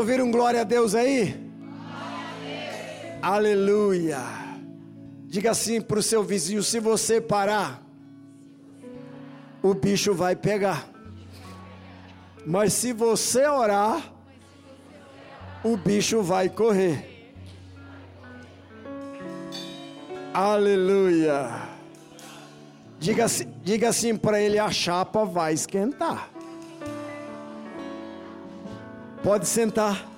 Ouviram glória a Deus aí? Aleluia. Diga assim para o seu vizinho: se você parar, o bicho vai pegar. Mas se você orar, o bicho vai correr. Aleluia. Diga, diga assim para ele: a chapa vai esquentar. Pode sentar.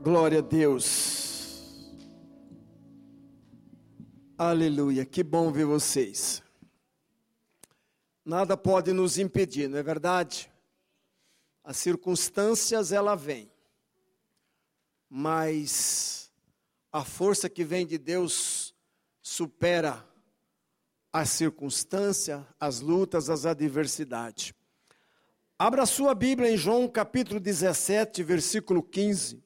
Glória a Deus. Aleluia. Que bom ver vocês. Nada pode nos impedir, não é verdade? As circunstâncias ela vem. Mas a força que vem de Deus supera a circunstância, as lutas, as adversidades. Abra sua Bíblia em João capítulo 17, versículo 15.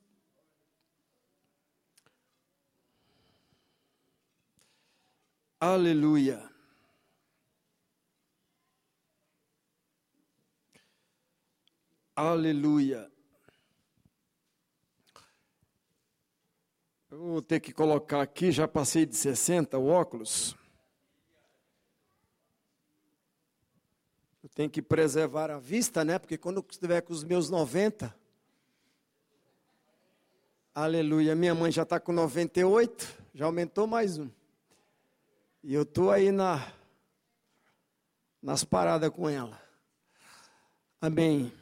Aleluia. Aleluia. Eu vou ter que colocar aqui, já passei de 60 o óculos. Eu tenho que preservar a vista, né? Porque quando estiver com os meus 90, aleluia, minha mãe já está com 98, já aumentou mais um. E eu estou aí na, nas paradas com ela. Amém.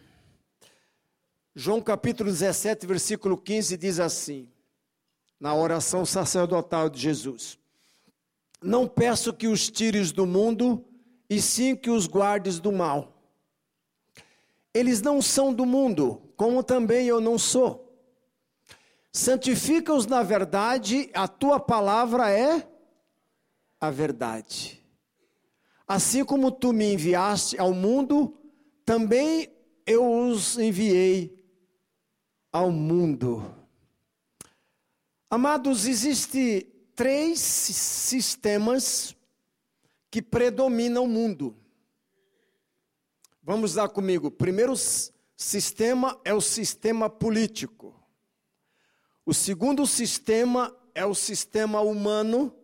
João capítulo 17, versículo 15 diz assim: na oração sacerdotal de Jesus. Não peço que os tires do mundo, e sim que os guardes do mal. Eles não são do mundo, como também eu não sou. Santifica-os na verdade, a tua palavra é a verdade. Assim como tu me enviaste ao mundo, também eu os enviei ao mundo. Amados, existe três sistemas que predominam o mundo. Vamos lá comigo. Primeiro sistema é o sistema político. O segundo sistema é o sistema humano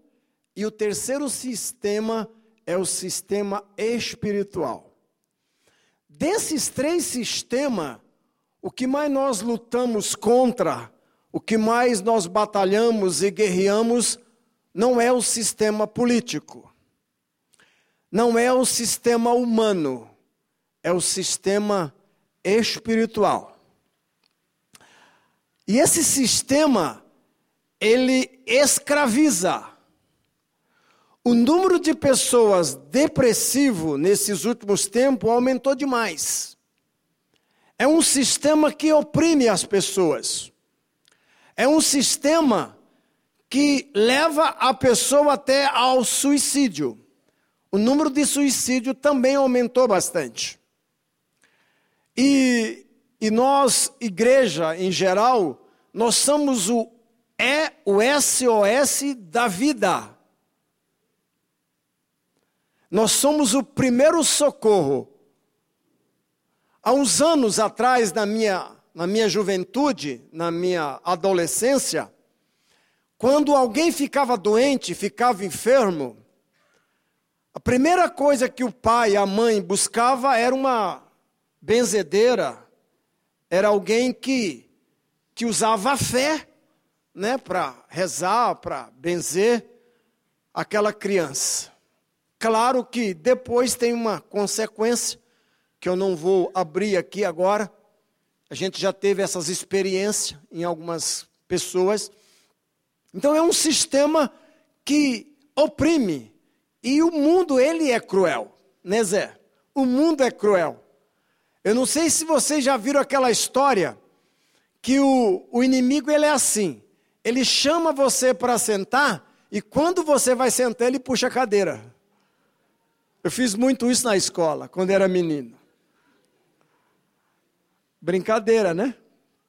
e o terceiro sistema é o sistema espiritual. Desses três sistemas, o que mais nós lutamos contra o que mais nós batalhamos e guerreamos não é o sistema político, não é o sistema humano, é o sistema espiritual. E esse sistema, ele escraviza. O número de pessoas depressivo nesses últimos tempos aumentou demais. É um sistema que oprime as pessoas. É um sistema que leva a pessoa até ao suicídio. O número de suicídio também aumentou bastante. E, e nós, igreja em geral, nós somos o é o SOS da vida. Nós somos o primeiro socorro. Há uns anos atrás, na minha na minha juventude, na minha adolescência, quando alguém ficava doente, ficava enfermo, a primeira coisa que o pai e a mãe buscava era uma benzedeira, era alguém que, que usava a fé, né, para rezar, para benzer aquela criança. Claro que depois tem uma consequência, que eu não vou abrir aqui agora, a gente já teve essas experiências em algumas pessoas. Então é um sistema que oprime. E o mundo, ele é cruel, né Zé? O mundo é cruel. Eu não sei se vocês já viram aquela história que o, o inimigo ele é assim. Ele chama você para sentar e quando você vai sentar ele puxa a cadeira. Eu fiz muito isso na escola, quando era menino. Brincadeira, né?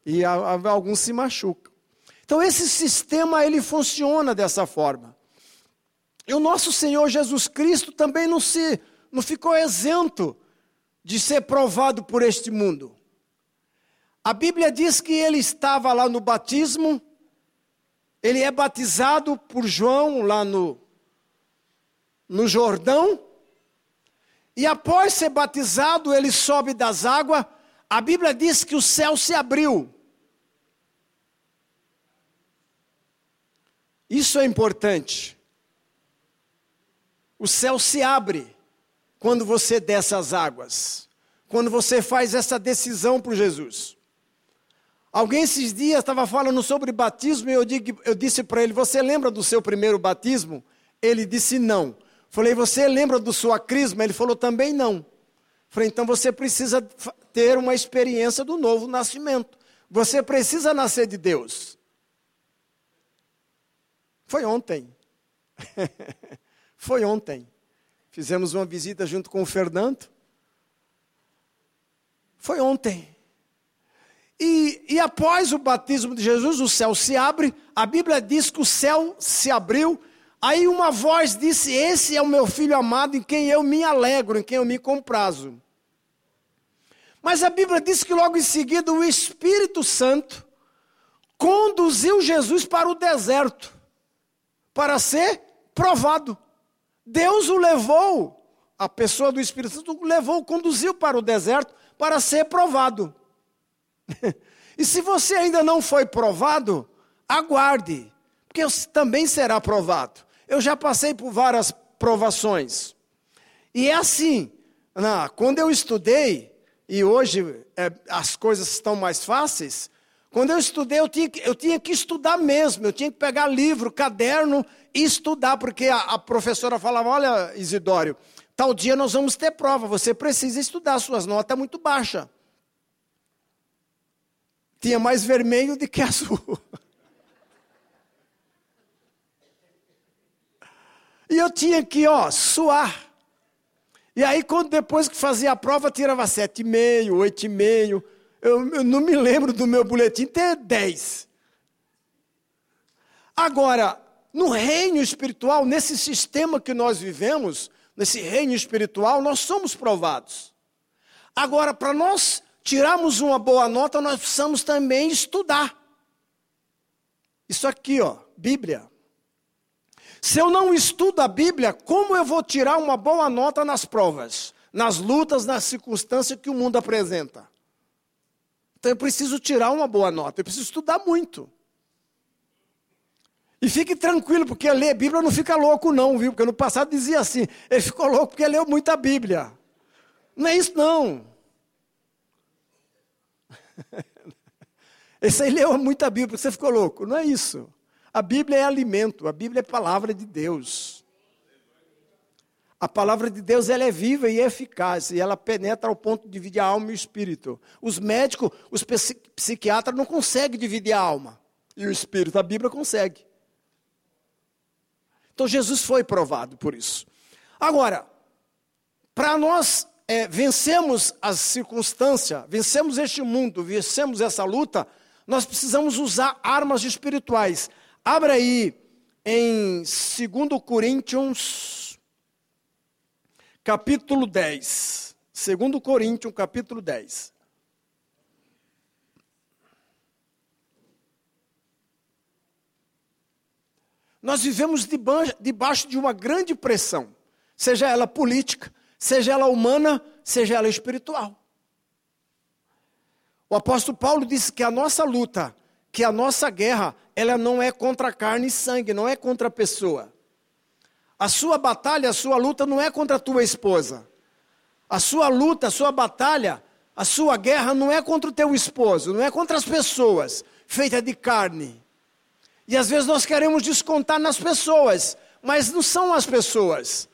E alguns se machucam. Então esse sistema ele funciona dessa forma. E o nosso Senhor Jesus Cristo também não se não ficou isento de ser provado por este mundo. A Bíblia diz que ele estava lá no batismo, ele é batizado por João lá no, no Jordão, e após ser batizado, ele sobe das águas. A Bíblia diz que o céu se abriu. Isso é importante. O céu se abre quando você desce as águas, quando você faz essa decisão por Jesus. Alguém esses dias estava falando sobre batismo e eu, digo, eu disse para ele: Você lembra do seu primeiro batismo? Ele disse: Não. Falei: Você lembra do sua crisma? Ele falou: Também não. Falei: Então você precisa ter uma experiência do novo nascimento. Você precisa nascer de Deus. Foi ontem. Foi ontem. Fizemos uma visita junto com o Fernando. Foi ontem. E, e, após o batismo de Jesus, o céu se abre. A Bíblia diz que o céu se abriu. Aí uma voz disse: Esse é o meu filho amado, em quem eu me alegro, em quem eu me comprazo. Mas a Bíblia diz que logo em seguida o Espírito Santo conduziu Jesus para o deserto para ser provado. Deus o levou, a pessoa do Espírito Santo o levou, conduziu para o deserto para ser provado. e se você ainda não foi provado, aguarde, porque também será provado. Eu já passei por várias provações. E é assim, na, quando eu estudei, e hoje é, as coisas estão mais fáceis, quando eu estudei, eu tinha, que, eu tinha que estudar mesmo, eu tinha que pegar livro, caderno e estudar, porque a, a professora falava: Olha, Isidório, tal dia nós vamos ter prova, você precisa estudar, suas notas muito baixas. Tinha mais vermelho do que azul. E eu tinha que, ó, suar. E aí, quando depois que fazia a prova, tirava sete e meio, oito e meio. Eu, eu não me lembro do meu boletim ter 10. Agora, no reino espiritual, nesse sistema que nós vivemos, nesse reino espiritual, nós somos provados. Agora, para nós tirarmos uma boa nota, nós precisamos também estudar. Isso aqui, ó, Bíblia. Se eu não estudo a Bíblia, como eu vou tirar uma boa nota nas provas, nas lutas, nas circunstâncias que o mundo apresenta? Então eu preciso tirar uma boa nota, eu preciso estudar muito. E fique tranquilo, porque ler Bíblia não fica louco, não, viu? Porque no passado dizia assim: ele ficou louco porque leu muita Bíblia. Não é isso, não. Esse aí leu muita Bíblia, você ficou louco. Não é isso. A Bíblia é alimento, a Bíblia é palavra de Deus. A palavra de Deus ela é viva e eficaz, e ela penetra ao ponto de dividir a alma e o espírito. Os médicos, os psiquiatras não conseguem dividir a alma e o espírito, a Bíblia consegue. Então Jesus foi provado por isso. Agora, para nós é, vencermos as circunstâncias, vencemos este mundo, vencemos essa luta, nós precisamos usar armas espirituais. Abra aí em 2 Coríntios capítulo 10. 2 Coríntios, capítulo 10. Nós vivemos debaixo de uma grande pressão, seja ela política, seja ela humana, seja ela espiritual. O apóstolo Paulo disse que a nossa luta, que a nossa guerra, ela não é contra carne e sangue, não é contra a pessoa. A sua batalha, a sua luta não é contra a tua esposa. A sua luta, a sua batalha, a sua guerra não é contra o teu esposo, não é contra as pessoas feitas de carne. E às vezes nós queremos descontar nas pessoas, mas não são as pessoas.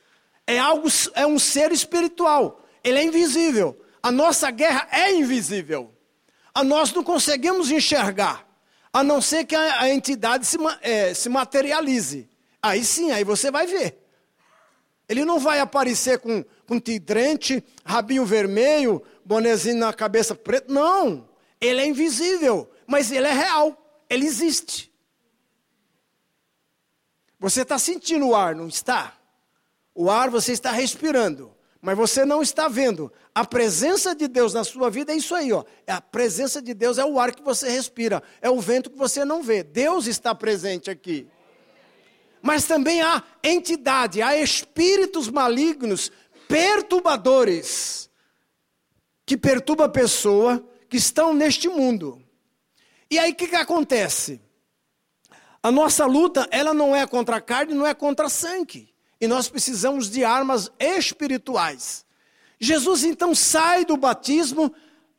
É algo, é um ser espiritual. Ele é invisível. A nossa guerra é invisível. A nós não conseguimos enxergar, a não ser que a, a entidade se, é, se materialize. Aí sim, aí você vai ver. Ele não vai aparecer com, com tidrente, rabinho vermelho, bonezinho na cabeça preta. Não. Ele é invisível, mas ele é real. Ele existe. Você está sentindo o ar, não está? O ar você está respirando, mas você não está vendo. A presença de Deus na sua vida é isso aí, ó. A presença de Deus é o ar que você respira, é o vento que você não vê. Deus está presente aqui. Mas também há entidade, há espíritos malignos, perturbadores, que perturba a pessoa que estão neste mundo. E aí o que, que acontece? A nossa luta, ela não é contra a carne, não é contra a sangue. E nós precisamos de armas espirituais. Jesus então sai do batismo,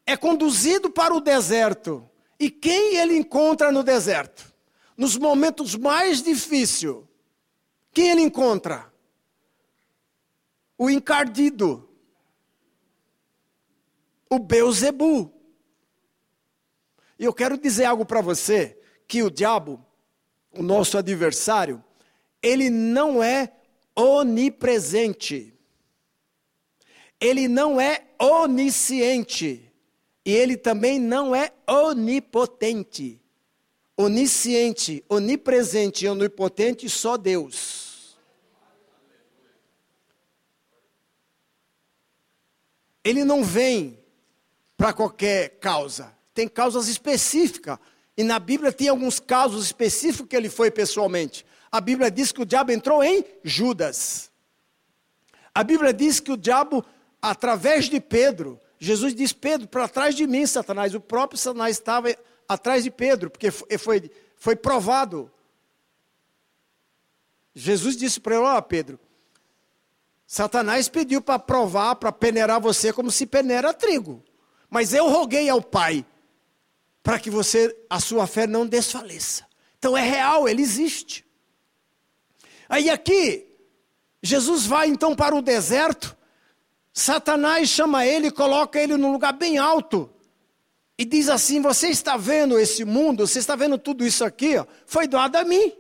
é conduzido para o deserto. E quem ele encontra no deserto? Nos momentos mais difíceis. Quem ele encontra? O encardido. O Beuzebu. E eu quero dizer algo para você, que o diabo o nosso adversário, ele não é onipresente. Ele não é onisciente. E ele também não é onipotente. Onisciente, onipresente e onipotente só Deus. Ele não vem para qualquer causa. Tem causas específicas e na Bíblia tem alguns casos específicos que ele foi pessoalmente. A Bíblia diz que o diabo entrou em Judas. A Bíblia diz que o diabo, através de Pedro, Jesus diz: Pedro, para trás de mim, Satanás. O próprio Satanás estava atrás de Pedro, porque foi, foi, provado. Jesus disse para ele: Ó, Pedro, Satanás pediu para provar, para peneirar você como se peneira trigo. Mas eu roguei ao Pai para que você, a sua fé não desfaleça. Então é real, ele existe. Aí aqui, Jesus vai então para o deserto, Satanás chama ele, coloca ele num lugar bem alto e diz assim: Você está vendo esse mundo, você está vendo tudo isso aqui, ó, foi doado a mim.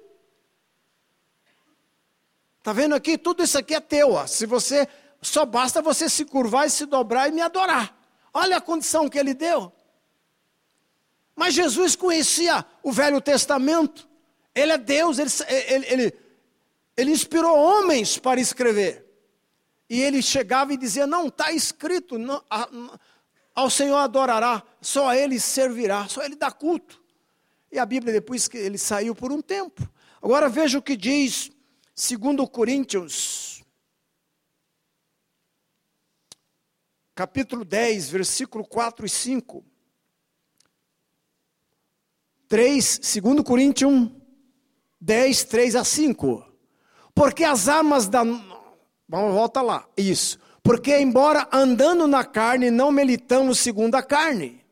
Está vendo aqui? Tudo isso aqui é teu. Ó. Se você só basta você se curvar e se dobrar e me adorar. Olha a condição que ele deu. Mas Jesus conhecia o Velho Testamento. Ele é Deus, ele, ele, ele, ele inspirou homens para escrever. E ele chegava e dizia: Não, está escrito, não, a, ao Senhor adorará, só a Ele servirá, só a Ele dá culto. E a Bíblia, depois que ele saiu por um tempo. Agora veja o que diz, segundo Coríntios, capítulo 10, versículo 4 e 5. 3, 2 Coríntios 10, 3 a 5. Porque as armas da. Vamos, volta lá. Isso. Porque, embora andando na carne, não militamos segundo a carne.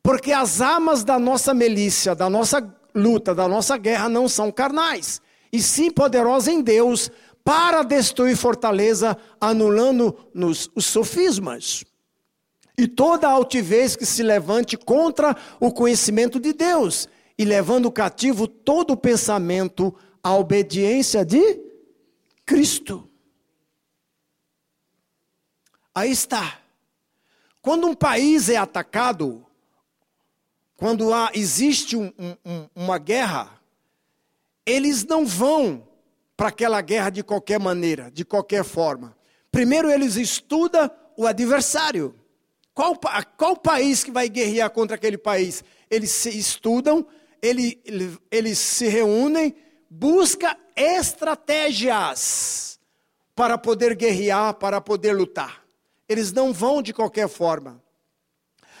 Porque as armas da nossa milícia, da nossa luta, da nossa guerra não são carnais, e sim poderosas em Deus para destruir fortaleza, anulando nos os sofismas e toda altivez que se levante contra o conhecimento de Deus, e levando cativo todo o pensamento à obediência de Cristo. Aí está. Quando um país é atacado, quando há, existe um, um, uma guerra, eles não vão para aquela guerra de qualquer maneira, de qualquer forma. Primeiro eles estudam o adversário. Qual, qual país que vai guerrear contra aquele país? Eles se estudam, ele, ele, eles se reúnem, busca estratégias para poder guerrear, para poder lutar. Eles não vão de qualquer forma.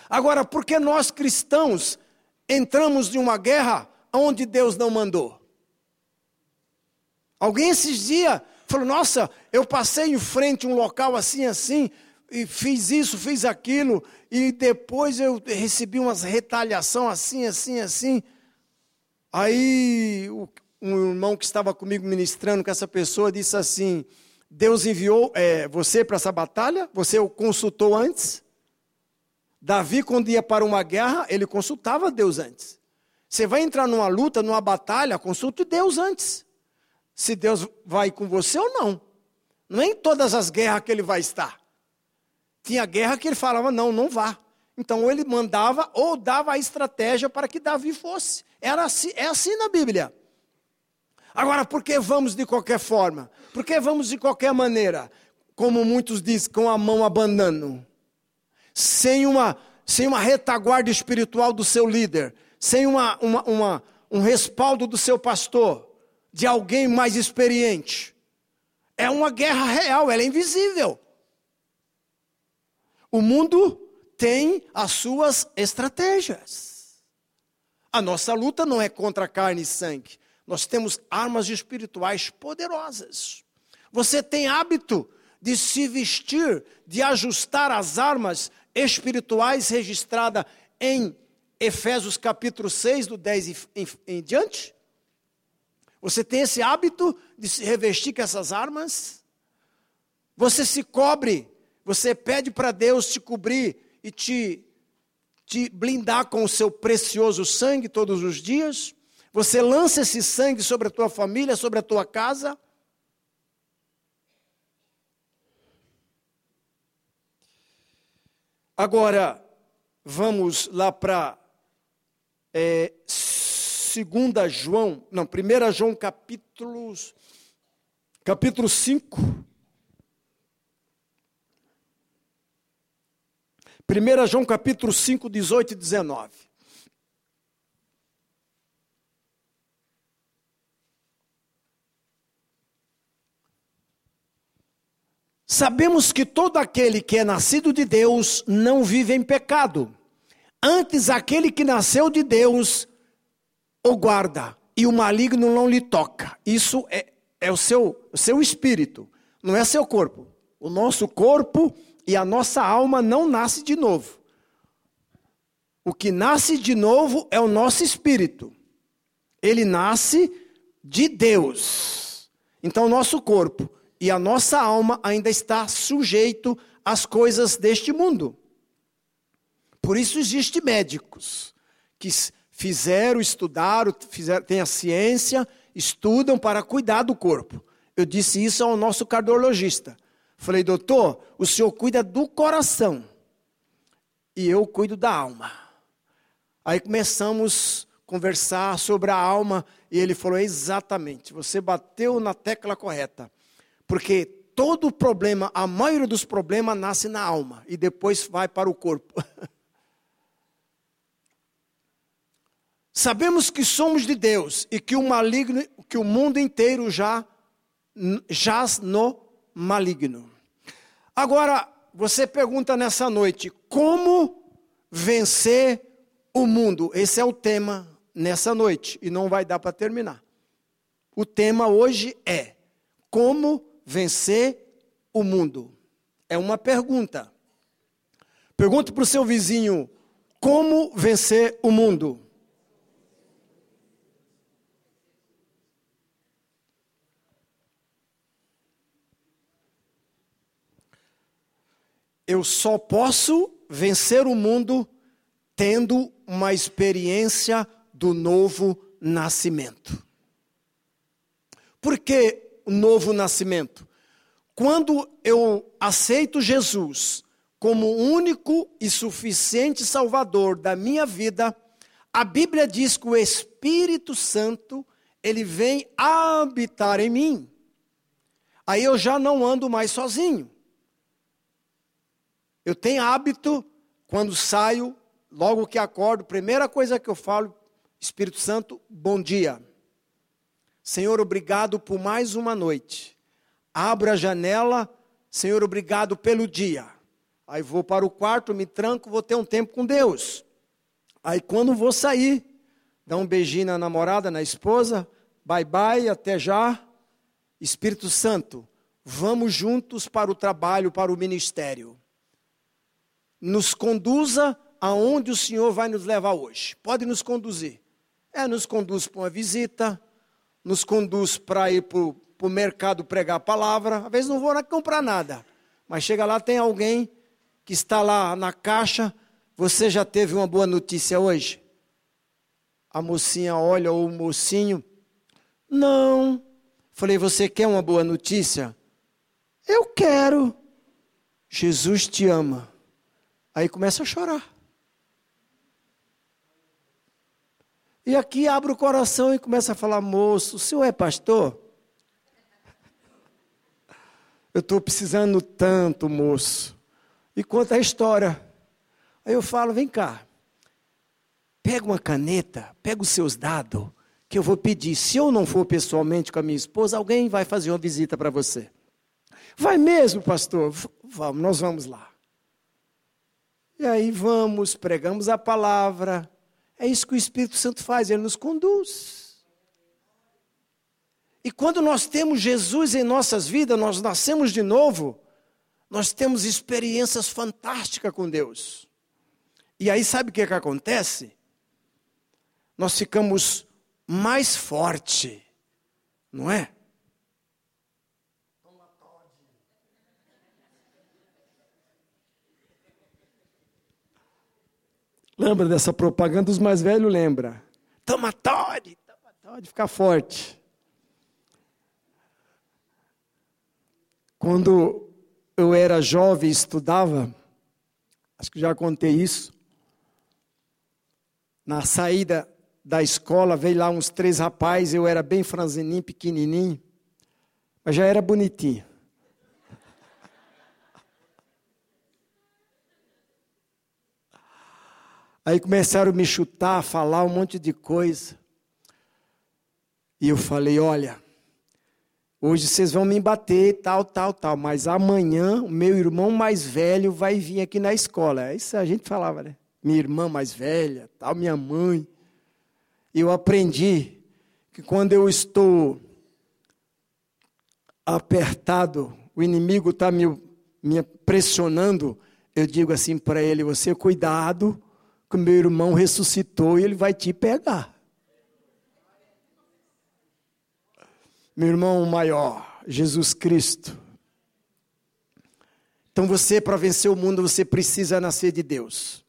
Agora, por que nós cristãos entramos em uma guerra onde Deus não mandou? Alguém esses dias falou: Nossa, eu passei em frente a um local assim, assim, e fiz isso, fiz aquilo, e depois eu recebi umas retaliação assim, assim, assim. Aí um irmão que estava comigo ministrando com essa pessoa disse assim: Deus enviou é, você para essa batalha? Você o consultou antes? Davi, quando ia para uma guerra, ele consultava Deus antes. Você vai entrar numa luta, numa batalha, consulte Deus antes. Se Deus vai com você ou não. Não é todas as guerras que ele vai estar. Tinha guerra que ele falava, não, não vá. Então ele mandava ou dava a estratégia para que Davi fosse. Era assim, é assim na Bíblia. Agora, por que vamos de qualquer forma? Por que vamos de qualquer maneira? Como muitos dizem, com a mão abanando, sem uma, sem uma retaguarda espiritual do seu líder, sem uma, uma, uma um respaldo do seu pastor, de alguém mais experiente. É uma guerra real, ela é invisível. O mundo tem as suas estratégias. A nossa luta não é contra carne e sangue. Nós temos armas espirituais poderosas. Você tem hábito de se vestir, de ajustar as armas espirituais registradas em Efésios capítulo 6, do 10 em, em, em diante? Você tem esse hábito de se revestir com essas armas? Você se cobre, você pede para Deus te cobrir e te, te blindar com o seu precioso sangue todos os dias? Você lança esse sangue sobre a tua família, sobre a tua casa? Agora, vamos lá para é, 2 João, não, 1 João capítulo, capítulo 5. 1 João capítulo 5, 18 e 19. Sabemos que todo aquele que é nascido de Deus não vive em pecado. Antes, aquele que nasceu de Deus o guarda e o maligno não lhe toca. Isso é, é o, seu, o seu espírito, não é seu corpo. O nosso corpo e a nossa alma não nasce de novo. O que nasce de novo é o nosso espírito. Ele nasce de Deus. Então, o nosso corpo e a nossa alma ainda está sujeito às coisas deste mundo. Por isso existem médicos que fizeram, estudaram, fizeram, têm a ciência, estudam para cuidar do corpo. Eu disse isso ao nosso cardiologista. Falei, doutor, o senhor cuida do coração e eu cuido da alma. Aí começamos a conversar sobre a alma e ele falou: exatamente, você bateu na tecla correta. Porque todo problema, a maioria dos problemas nasce na alma e depois vai para o corpo. Sabemos que somos de Deus e que o maligno, que o mundo inteiro já jaz no maligno. Agora, você pergunta nessa noite, como vencer o mundo? Esse é o tema nessa noite e não vai dar para terminar. O tema hoje é como vencer o mundo. É uma pergunta. Pergunte para o seu vizinho: como vencer o mundo? Eu só posso vencer o mundo tendo uma experiência do novo nascimento. Por que o novo nascimento? Quando eu aceito Jesus como único e suficiente Salvador da minha vida, a Bíblia diz que o Espírito Santo, ele vem habitar em mim. Aí eu já não ando mais sozinho. Eu tenho hábito, quando saio, logo que acordo, primeira coisa que eu falo, Espírito Santo, bom dia. Senhor, obrigado por mais uma noite. Abro a janela, Senhor, obrigado pelo dia. Aí vou para o quarto, me tranco, vou ter um tempo com Deus. Aí quando vou sair, dá um beijinho na namorada, na esposa, bye bye, até já. Espírito Santo, vamos juntos para o trabalho, para o ministério nos conduza aonde o Senhor vai nos levar hoje. Pode nos conduzir. É, nos conduz para uma visita, nos conduz para ir para o mercado pregar a palavra. Às vezes não vou comprar nada, mas chega lá, tem alguém que está lá na caixa. Você já teve uma boa notícia hoje? A mocinha olha, ou o mocinho, não. Falei, você quer uma boa notícia? Eu quero. Jesus te ama. Aí começa a chorar. E aqui abre o coração e começa a falar: moço, o senhor é pastor? Eu estou precisando tanto, moço. E conta a história. Aí eu falo: vem cá, pega uma caneta, pega os seus dados, que eu vou pedir. Se eu não for pessoalmente com a minha esposa, alguém vai fazer uma visita para você. Vai mesmo, pastor? Vamos, nós vamos lá. E aí vamos, pregamos a palavra. É isso que o Espírito Santo faz, ele nos conduz. E quando nós temos Jesus em nossas vidas, nós nascemos de novo, nós temos experiências fantásticas com Deus. E aí sabe o que, que acontece? nós ficamos mais forte, não é? Lembra dessa propaganda? Os mais velhos lembra. Toma Todd, toma Todd, ficar forte. Quando eu era jovem e estudava, acho que já contei isso, na saída da escola, veio lá uns três rapazes, eu era bem franzininho, pequenininho, mas já era bonitinho. Aí começaram a me chutar, a falar um monte de coisa. E eu falei: olha, hoje vocês vão me bater, tal, tal, tal, mas amanhã o meu irmão mais velho vai vir aqui na escola. Isso a gente falava, né? Minha irmã mais velha, tal, minha mãe eu aprendi que quando eu estou apertado, o inimigo está me, me pressionando, eu digo assim para ele: você cuidado, que o meu irmão ressuscitou e ele vai te pegar. Meu irmão maior, Jesus Cristo. Então você, para vencer o mundo, você precisa nascer de Deus.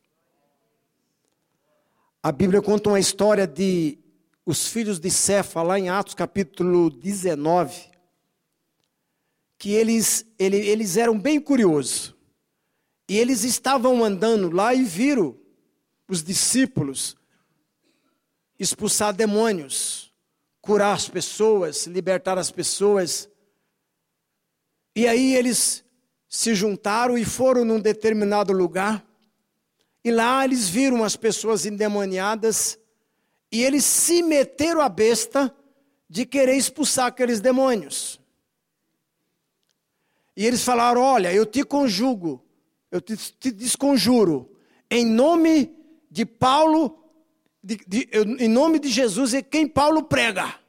A Bíblia conta uma história de os filhos de Cefa, lá em Atos capítulo 19, que eles, eles eram bem curiosos. E eles estavam andando lá e viram os discípulos expulsar demônios, curar as pessoas, libertar as pessoas. E aí eles se juntaram e foram num determinado lugar. E lá eles viram as pessoas endemoniadas e eles se meteram a besta de querer expulsar aqueles demônios. E eles falaram: Olha, eu te conjugo, eu te, te desconjuro, em nome de Paulo, de, de, em nome de Jesus e quem Paulo prega.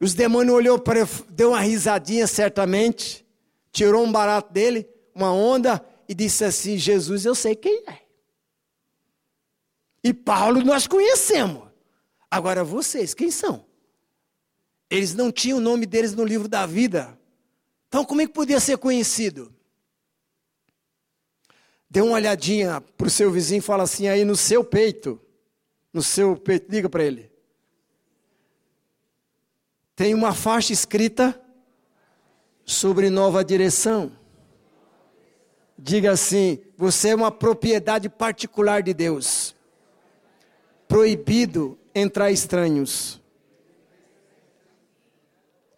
Os demônios olhou para ele, deu uma risadinha certamente, tirou um barato dele, uma onda e disse assim: Jesus, eu sei quem é. E Paulo nós conhecemos. Agora vocês, quem são? Eles não tinham o nome deles no livro da vida. Então, como é que podia ser conhecido? Dê uma olhadinha para o seu vizinho e fala assim aí no seu peito. No seu peito, diga para ele. Tem uma faixa escrita sobre nova direção. Diga assim: você é uma propriedade particular de Deus. Proibido entrar estranhos.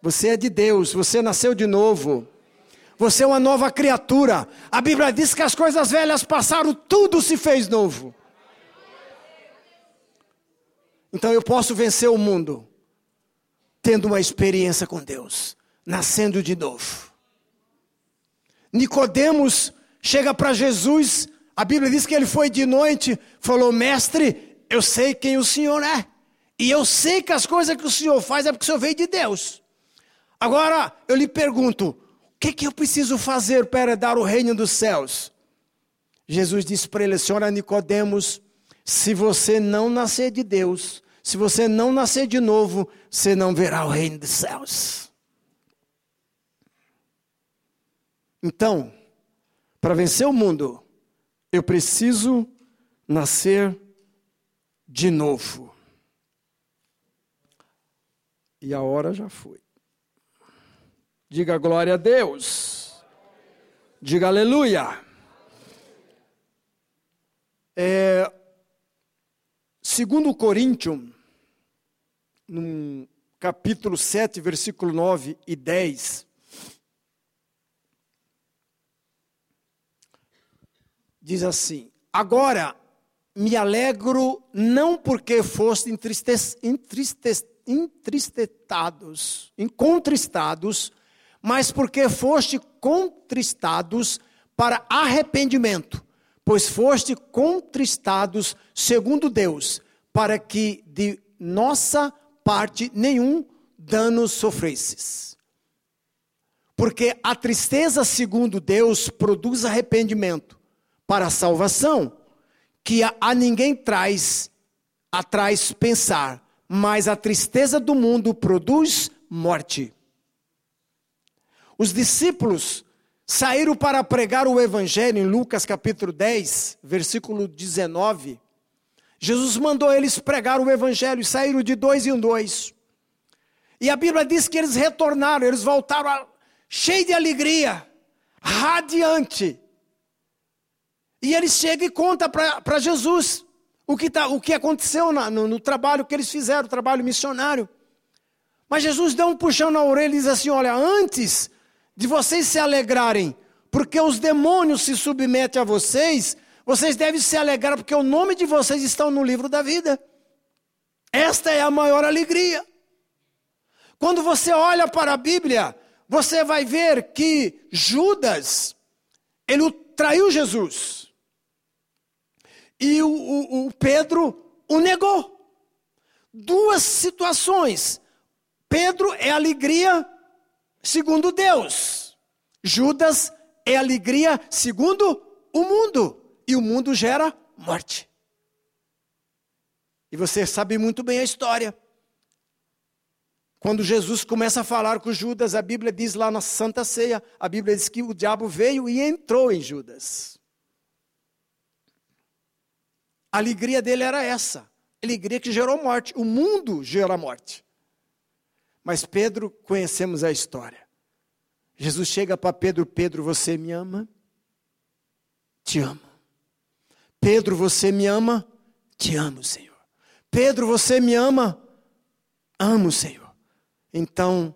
Você é de Deus, você nasceu de novo. Você é uma nova criatura. A Bíblia diz que as coisas velhas passaram, tudo se fez novo. Então eu posso vencer o mundo tendo uma experiência com Deus, nascendo de novo. Nicodemos chega para Jesus, a Bíblia diz que ele foi de noite, falou: Mestre, eu sei quem o Senhor é, e eu sei que as coisas que o Senhor faz é porque o Senhor veio de Deus. Agora eu lhe pergunto: que, que eu preciso fazer para herdar o reino dos céus? Jesus disse para ele: Senhora Nicodemos, se você não nascer de Deus, se você não nascer de novo, você não verá o reino dos céus. Então, para vencer o mundo, eu preciso nascer de novo. E a hora já foi. Diga glória a Deus. Diga aleluia. É, Segundo Coríntios, no capítulo 7, versículo 9 e 10, diz assim: Agora me alegro não porque foste entristec entristec entristetados, contristados, mas porque foste contristados para arrependimento, pois foste contristados segundo Deus, para que de nossa parte nenhum dano sofresses. Porque a tristeza segundo Deus produz arrependimento para a salvação, que a, a ninguém traz atrás pensar, mas a tristeza do mundo produz morte. Os discípulos saíram para pregar o evangelho em Lucas capítulo 10, versículo 19. Jesus mandou eles pregar o evangelho e saíram de dois em dois. E a Bíblia diz que eles retornaram, eles voltaram cheios de alegria, radiante. E eles chegam e contam para Jesus o que, tá, o que aconteceu na, no, no, trabalho que eles fizeram, o trabalho missionário. Mas Jesus deu um puxão na orelha e diz assim: Olha, antes de vocês se alegrarem, porque os demônios se submetem a vocês, vocês devem se alegrar, porque o nome de vocês está no livro da vida. Esta é a maior alegria. Quando você olha para a Bíblia, você vai ver que Judas, ele traiu Jesus. E o, o, o Pedro o negou. Duas situações. Pedro é alegria segundo Deus. Judas é alegria segundo o mundo. E o mundo gera morte. E você sabe muito bem a história. Quando Jesus começa a falar com Judas, a Bíblia diz lá na Santa Ceia, a Bíblia diz que o diabo veio e entrou em Judas. A alegria dele era essa. Alegria que gerou morte. O mundo gera morte. Mas Pedro, conhecemos a história. Jesus chega para Pedro: Pedro, você me ama? Te amo. Pedro, você me ama? Te amo, Senhor. Pedro, você me ama? Amo, Senhor. Então,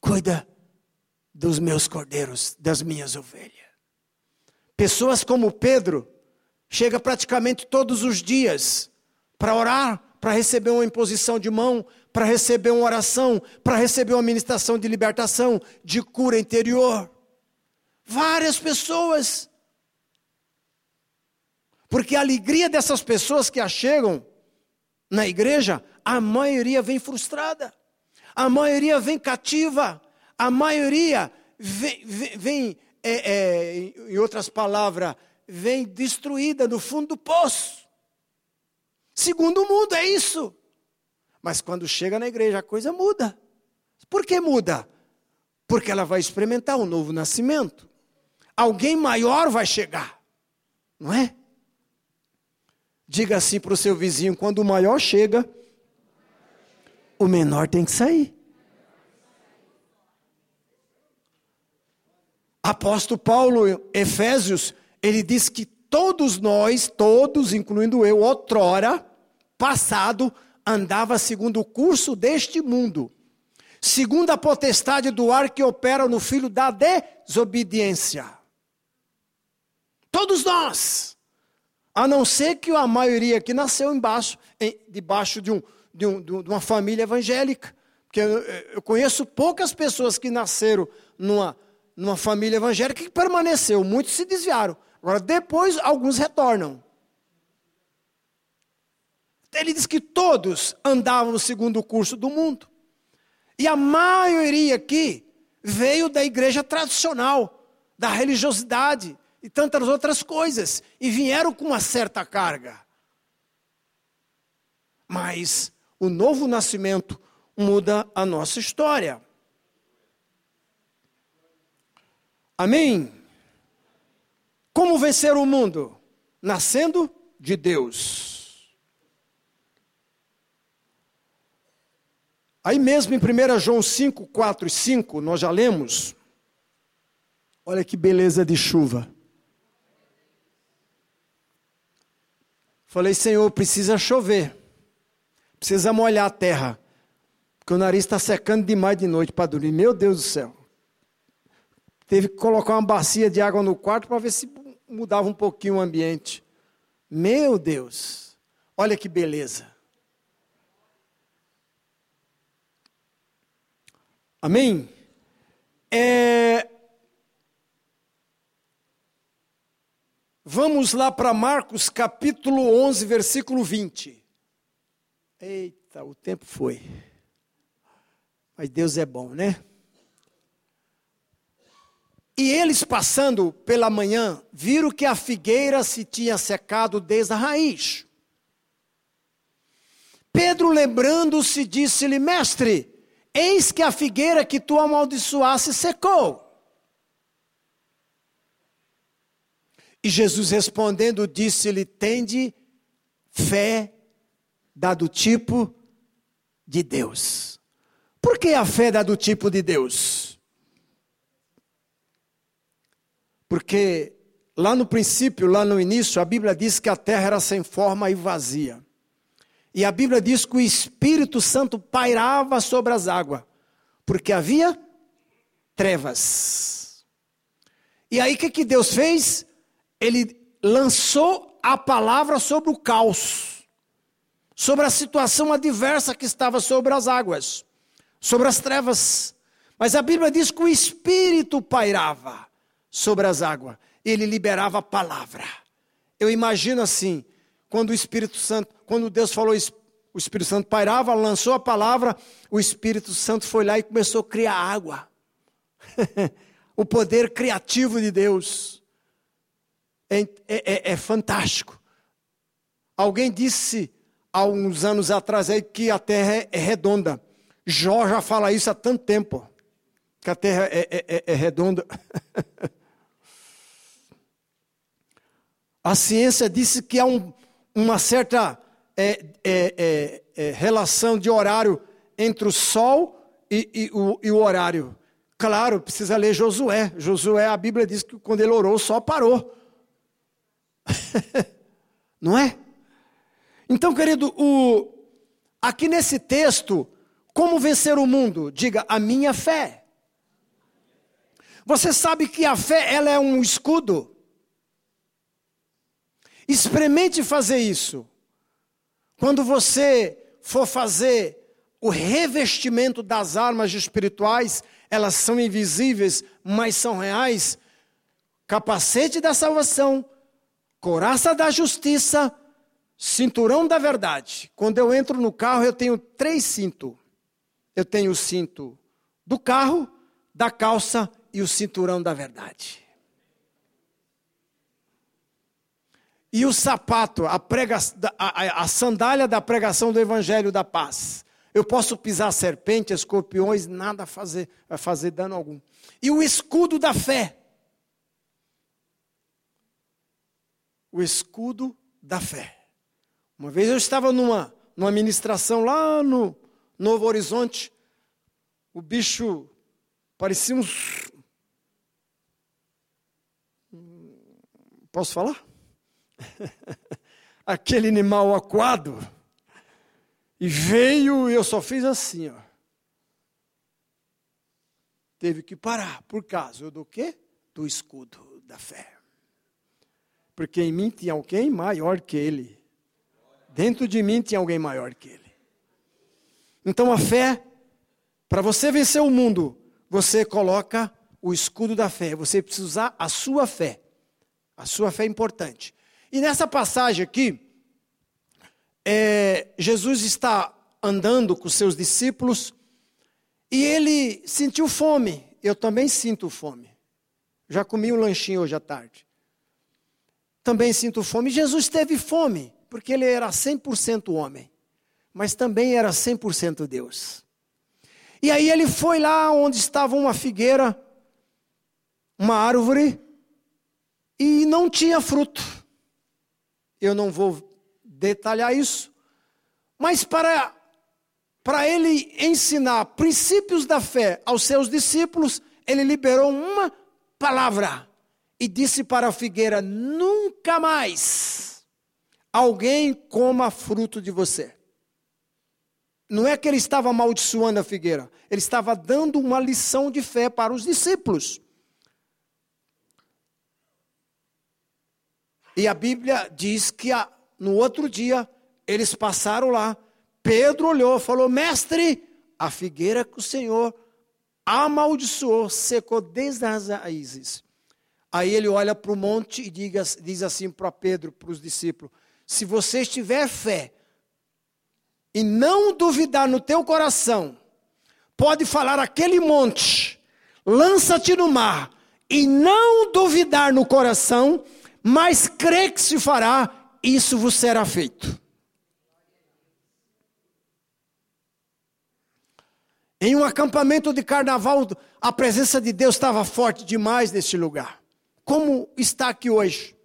cuida dos meus cordeiros, das minhas ovelhas. Pessoas como Pedro chega praticamente todos os dias para orar, para receber uma imposição de mão, para receber uma oração, para receber uma ministração de libertação, de cura interior. Várias pessoas. Porque a alegria dessas pessoas que a chegam na igreja, a maioria vem frustrada, a maioria vem cativa, a maioria vem, vem, vem é, é, em outras palavras, vem destruída no fundo do poço. Segundo o mundo, é isso. Mas quando chega na igreja, a coisa muda. Por que muda? Porque ela vai experimentar um novo nascimento. Alguém maior vai chegar, não é? Diga assim para o seu vizinho: quando o maior chega, o menor tem que sair. Apóstolo Paulo, Efésios, ele diz que todos nós, todos, incluindo eu, outrora, passado, andava segundo o curso deste mundo, segundo a potestade do ar que opera no filho da desobediência. Todos nós, a não ser que a maioria que nasceu embaixo, em, debaixo de, um, de, um, de uma família evangélica. Porque eu, eu conheço poucas pessoas que nasceram numa, numa família evangélica que permaneceu, muitos se desviaram. Agora, depois, alguns retornam. Ele diz que todos andavam segundo o curso do mundo. E a maioria aqui veio da igreja tradicional, da religiosidade e tantas outras coisas. E vieram com uma certa carga. Mas o novo nascimento muda a nossa história. Amém? Como vencer o mundo? Nascendo de Deus. Aí mesmo em 1 João 5, 4 e 5, nós já lemos. Olha que beleza de chuva. Falei, Senhor, precisa chover. Precisa molhar a terra. Porque o nariz está secando demais de noite para dormir. Meu Deus do céu. Teve que colocar uma bacia de água no quarto para ver se mudava um pouquinho o ambiente. Meu Deus. Olha que beleza. Amém? É... Vamos lá para Marcos capítulo 11, versículo 20. Eita, o tempo foi. Mas Deus é bom, né? E eles passando pela manhã, viram que a figueira se tinha secado desde a raiz. Pedro, lembrando-se, disse-lhe: Mestre, eis que a figueira que tu amaldiçoaste secou. E Jesus respondendo, disse-lhe: Tende fé da do tipo de Deus. Por que a fé da do tipo de Deus? Porque lá no princípio, lá no início, a Bíblia diz que a terra era sem forma e vazia. E a Bíblia diz que o Espírito Santo pairava sobre as águas, porque havia trevas. E aí o que, que Deus fez? Ele lançou a palavra sobre o caos, sobre a situação adversa que estava sobre as águas, sobre as trevas. Mas a Bíblia diz que o Espírito pairava sobre as águas, ele liberava a palavra. Eu imagino assim, quando o Espírito Santo, quando Deus falou, o Espírito Santo pairava, lançou a palavra, o Espírito Santo foi lá e começou a criar água. o poder criativo de Deus é, é, é, é, fantástico. Alguém disse há uns anos atrás aí que a Terra é, é redonda. Jó já fala isso há tanto tempo, que a Terra é, é, é redonda. a ciência disse que há um, uma certa é, é, é, relação de horário entre o sol e, e, o, e, o, horário. Claro, precisa ler Josué. Josué, a Bíblia diz que quando ele orou, o sol parou. Não é? Então, querido, o, aqui nesse texto, como vencer o mundo? Diga, a minha fé. Você sabe que a fé ela é um escudo. Experimente fazer isso. Quando você for fazer o revestimento das armas espirituais, elas são invisíveis, mas são reais. Capacete da salvação, coraça da justiça, cinturão da verdade. Quando eu entro no carro, eu tenho três cintos. Eu tenho o cinto do carro, da calça e o cinturão da verdade. E o sapato, a, prega, a, a, sandália da pregação do Evangelho da Paz. Eu posso pisar serpentes, escorpiões, nada fazer, vai fazer dano algum. E o escudo da fé. O escudo da fé. Uma vez eu estava numa, numa ministração lá no Novo Horizonte, o bicho parecia uns. Posso falar? aquele animal aquado, e veio e eu só fiz assim, ó. Teve que parar, por causa do quê? Do escudo da fé. Porque em mim tinha alguém maior que ele. Dentro de mim tinha alguém maior que ele. Então a fé, para você vencer o mundo, você coloca o escudo da fé. Você precisa usar a sua fé. A sua fé é importante. E nessa passagem aqui, é, Jesus está andando com seus discípulos e ele sentiu fome. Eu também sinto fome. Já comi um lanchinho hoje à tarde. Também sinto fome. Jesus teve fome, porque ele era 100% homem, mas também era 100% Deus. E aí ele foi lá onde estava uma figueira, uma árvore, e não tinha fruto. Eu não vou detalhar isso, mas para, para ele ensinar princípios da fé aos seus discípulos, ele liberou uma palavra e disse para a figueira: nunca mais alguém coma fruto de você. não é que ele estava amaldiçoando a figueira, ele estava dando uma lição de fé para os discípulos. E a Bíblia diz que no outro dia eles passaram lá. Pedro olhou, falou: Mestre, a figueira que o Senhor amaldiçoou secou desde as raízes. Aí ele olha para o monte e diga, diz assim para Pedro, para os discípulos: Se você tiver fé e não duvidar no teu coração, pode falar aquele monte, lança-te no mar, e não duvidar no coração, mas crê que se fará, isso vos será feito. Em um acampamento de carnaval, a presença de Deus estava forte demais neste lugar. Como está aqui hoje.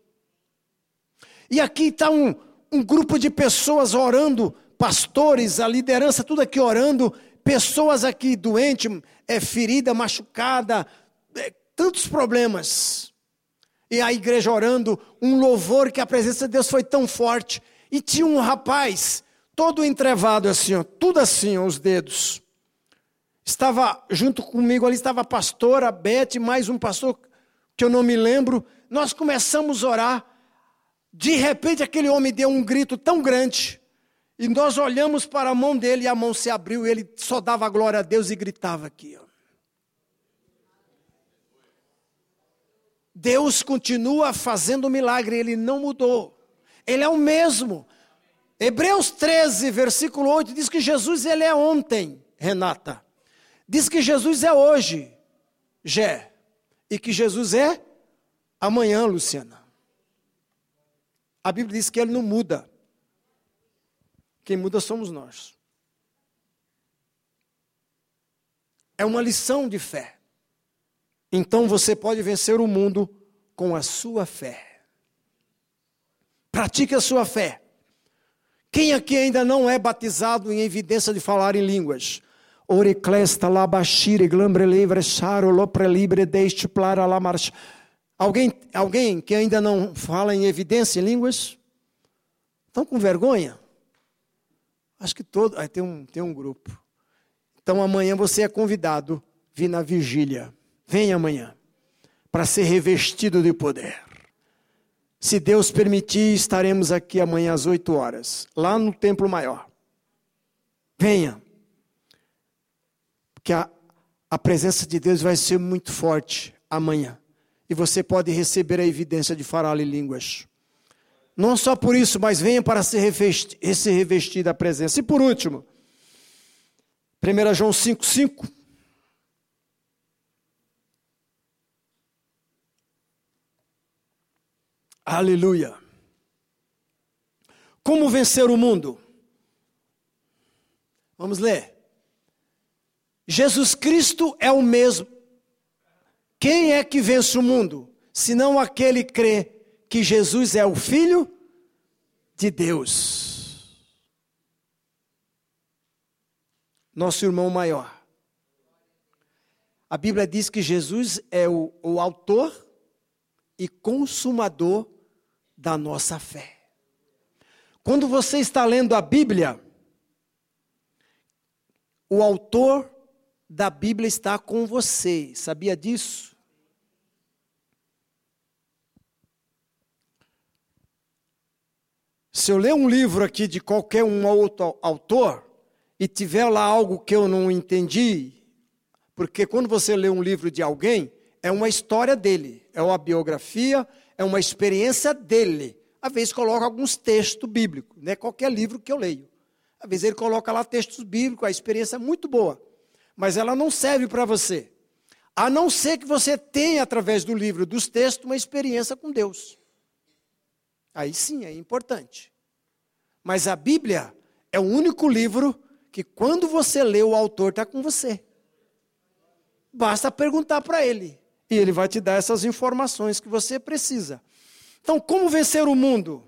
E aqui está um, um grupo de pessoas orando, pastores, a liderança, tudo aqui orando, pessoas aqui doentes, é, ferida, machucada, é, tantos problemas. E a igreja orando, um louvor que a presença de Deus foi tão forte. E tinha um rapaz, todo entrevado assim, ó, tudo assim, ó, os dedos. Estava junto comigo ali, estava a pastora Beth, mais um pastor que eu não me lembro. Nós começamos a orar. De repente, aquele homem deu um grito tão grande. E nós olhamos para a mão dele e a mão se abriu. E ele só dava glória a Deus e gritava aqui. Ó. Deus continua fazendo milagre, ele não mudou. Ele é o mesmo. Hebreus 13, versículo 8 diz que Jesus ele é ontem, Renata. Diz que Jesus é hoje, Gé. E que Jesus é amanhã, Luciana. A Bíblia diz que ele não muda. Quem muda somos nós. É uma lição de fé. Então você pode vencer o mundo com a sua fé. Pratique a sua fé. Quem aqui ainda não é batizado em evidência de falar em línguas? Oriclesta labashire glambrelivre charo loprelibre deste plara lamarch. Alguém, alguém que ainda não fala em evidência em línguas? Estão com vergonha? Acho que todo. Aí tem um, tem um grupo. Então amanhã você é convidado vir na vigília. Venha amanhã. Para ser revestido de poder. Se Deus permitir, estaremos aqui amanhã às 8 horas, lá no templo maior. Venha que a, a presença de Deus vai ser muito forte amanhã. E você pode receber a evidência de falar em línguas. Não só por isso, mas venha para ser revestido da presença. E por último, 1 João 5,5. Aleluia. Como vencer o mundo? Vamos ler. Jesus Cristo é o mesmo. Quem é que vence o mundo? Senão aquele que crê que Jesus é o Filho de Deus. Nosso irmão maior. A Bíblia diz que Jesus é o, o autor e consumador da nossa fé. Quando você está lendo a Bíblia, o autor da Bíblia está com você. Sabia disso? Se eu ler um livro aqui de qualquer um outro autor e tiver lá algo que eu não entendi, porque quando você lê um livro de alguém, é uma história dele, é uma biografia, é uma experiência dele. Às vezes coloca alguns textos bíblicos, não é qualquer livro que eu leio. Às vezes ele coloca lá textos bíblicos, a experiência é muito boa mas ela não serve para você. A não ser que você tenha, através do livro dos textos, uma experiência com Deus. Aí sim é importante. Mas a Bíblia é o único livro que, quando você lê, o autor está com você. Basta perguntar para ele. E ele vai te dar essas informações que você precisa. Então, como vencer o mundo?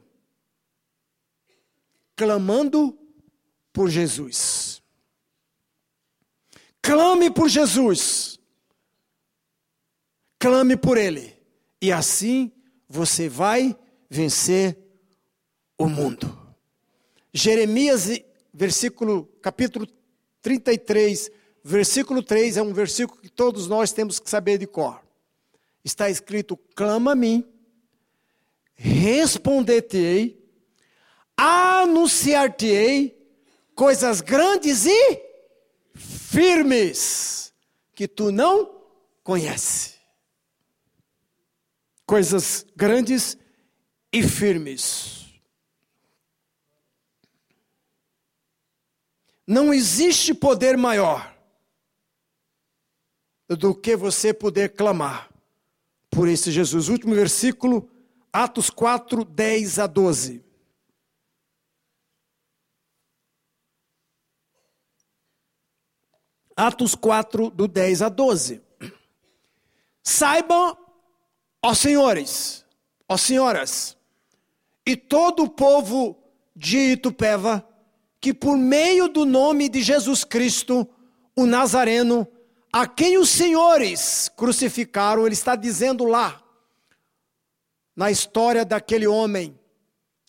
Clamando por Jesus. Clame por Jesus. Clame por Ele. E assim você vai vencer o mundo. Jeremias versículo, capítulo 33, versículo 3 é um versículo que todos nós temos que saber de cor. Está escrito: clama a mim, responder-te-ei, anunciar-te-ei coisas grandes e firmes que tu não conheces. Coisas grandes e firmes. Não existe poder maior do que você poder clamar por esse Jesus. Último versículo, Atos 4, 10 a 12. Atos 4, do 10 a 12. Saibam, ó senhores, ó senhoras, e todo o povo de Itupeva, que por meio do nome de Jesus Cristo, o Nazareno, a quem os senhores crucificaram, ele está dizendo lá, na história daquele homem,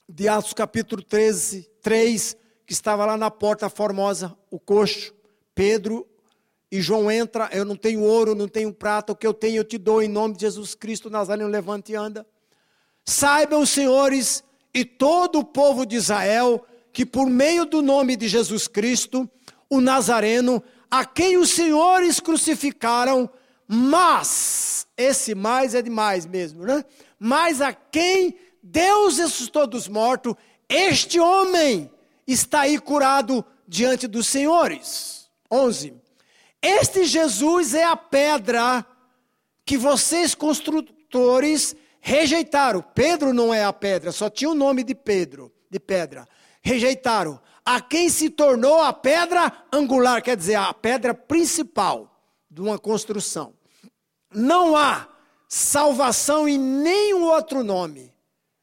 de Atos capítulo 13, 3, que estava lá na porta formosa, o coxo, Pedro e João entra, eu não tenho ouro, não tenho prata, o que eu tenho eu te dou em nome de Jesus Cristo, Nazareno, levante e anda. Saibam os senhores e todo o povo de Israel que por meio do nome de Jesus Cristo, o Nazareno, a quem os senhores crucificaram, mas, esse mais é demais mesmo, né? Mas a quem Deus ressuscitou dos mortos, este homem está aí curado diante dos senhores. 11. Este Jesus é a pedra que vocês construtores rejeitaram. Pedro não é a pedra, só tinha o nome de Pedro, de pedra. Rejeitaram. A quem se tornou a pedra angular, quer dizer, a pedra principal de uma construção. Não há salvação em nenhum outro nome,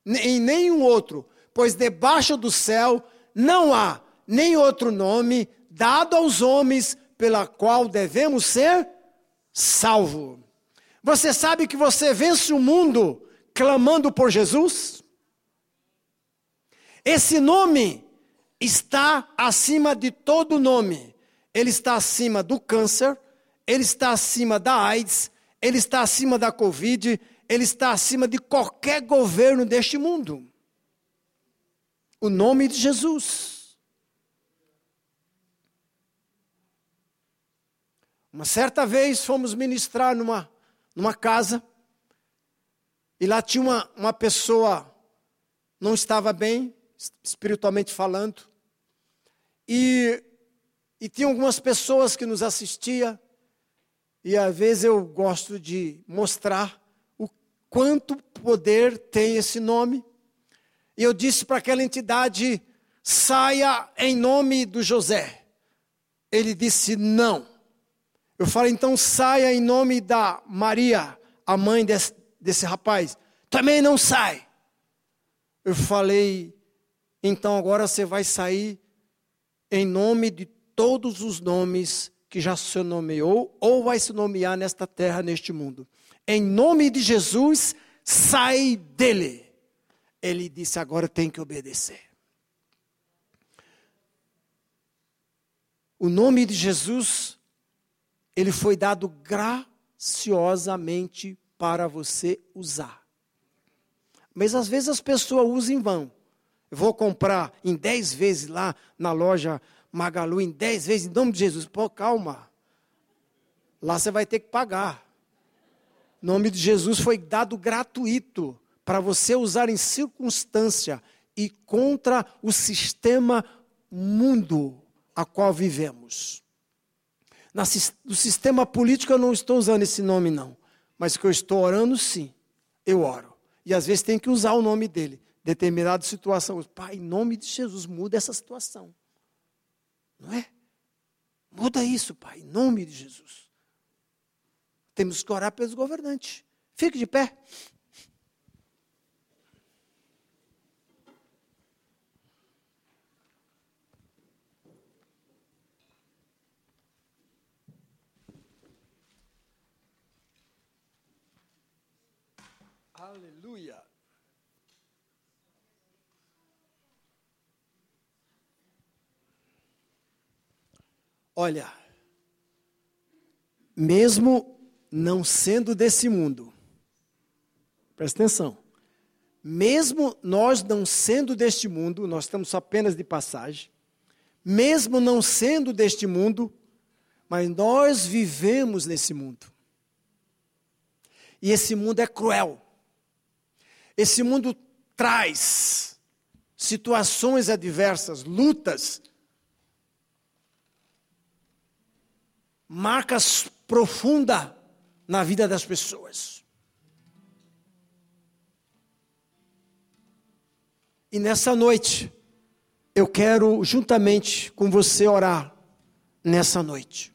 em nenhum outro, pois debaixo do céu não há nem outro nome dado aos homens pela qual devemos ser salvos. Você sabe que você vence o mundo clamando por Jesus? Esse nome está acima de todo nome. Ele está acima do câncer, ele está acima da AIDS, ele está acima da Covid, ele está acima de qualquer governo deste mundo. O nome de Jesus. Uma certa vez fomos ministrar numa, numa casa, e lá tinha uma, uma pessoa, não estava bem, espiritualmente falando, e, e tinha algumas pessoas que nos assistiam, e às vezes eu gosto de mostrar o quanto poder tem esse nome. E eu disse para aquela entidade: saia em nome do José. Ele disse: não. Eu falei, então saia em nome da Maria, a mãe desse, desse rapaz. Também não sai. Eu falei, então agora você vai sair em nome de todos os nomes que já se nomeou ou vai se nomear nesta terra, neste mundo. Em nome de Jesus, sai dele. Ele disse: agora tem que obedecer. O nome de Jesus ele foi dado graciosamente para você usar. Mas às vezes as pessoas usam em vão. Eu vou comprar em 10 vezes lá na loja Magalu, em 10 vezes, em nome de Jesus. Pô, calma. Lá você vai ter que pagar. O nome de Jesus foi dado gratuito para você usar em circunstância e contra o sistema mundo a qual vivemos na, do sistema político eu não estou usando esse nome, não. Mas que eu estou orando, sim. Eu oro. E às vezes tem que usar o nome dele. Determinada situação. Pai, em nome de Jesus, muda essa situação. Não é? Muda isso, Pai, em nome de Jesus. Temos que orar pelos governantes. Fique de pé. Aleluia. Olha, mesmo não sendo desse mundo, presta atenção, mesmo nós não sendo deste mundo, nós estamos apenas de passagem, mesmo não sendo deste mundo, mas nós vivemos nesse mundo. E esse mundo é cruel. Esse mundo traz situações adversas, lutas, marcas profundas na vida das pessoas. E nessa noite, eu quero juntamente com você orar nessa noite.